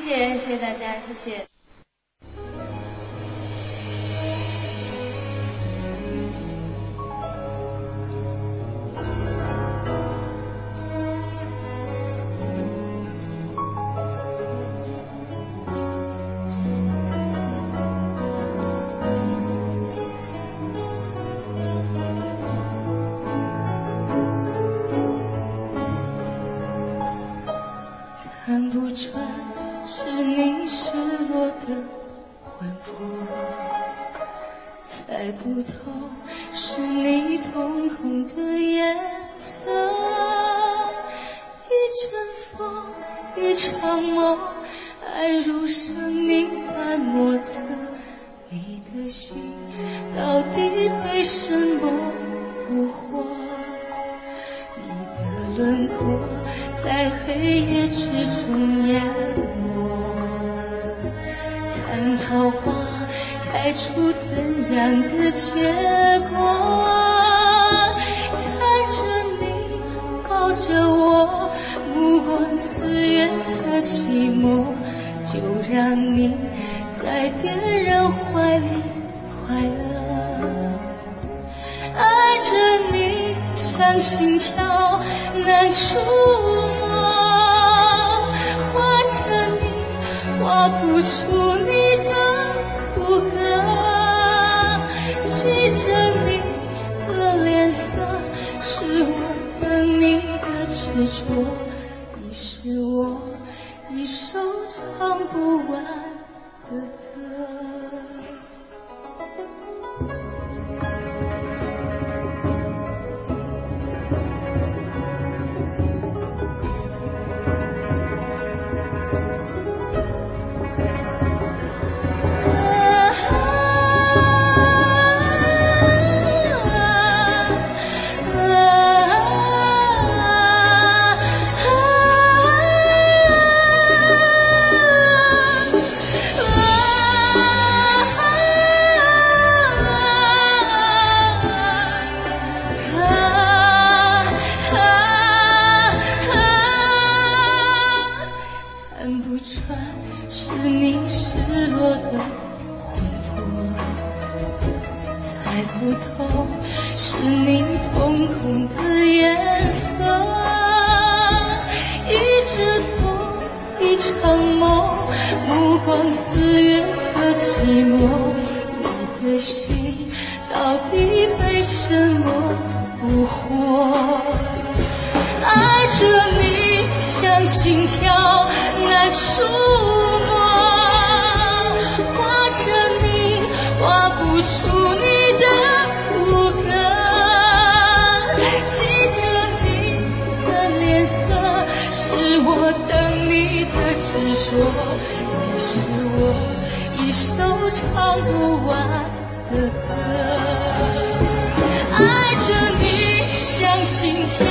谢谢，谢谢大家，谢谢。猜不透是你瞳孔的颜色。一阵风，一场梦，爱如生命般莫测。你的心到底被什么蛊惑？你的轮廓在黑夜之中淹没，桃花开出怎样的结果？看着你抱着我，目光似月色寂寞，就让你在别人怀里快乐。爱着你像心跳难触摸，或者唱不完的歌。穿是你失落的魂魄猜不透是你瞳孔的我等你的执着，你是我一首唱不完的歌。爱着你，相信天。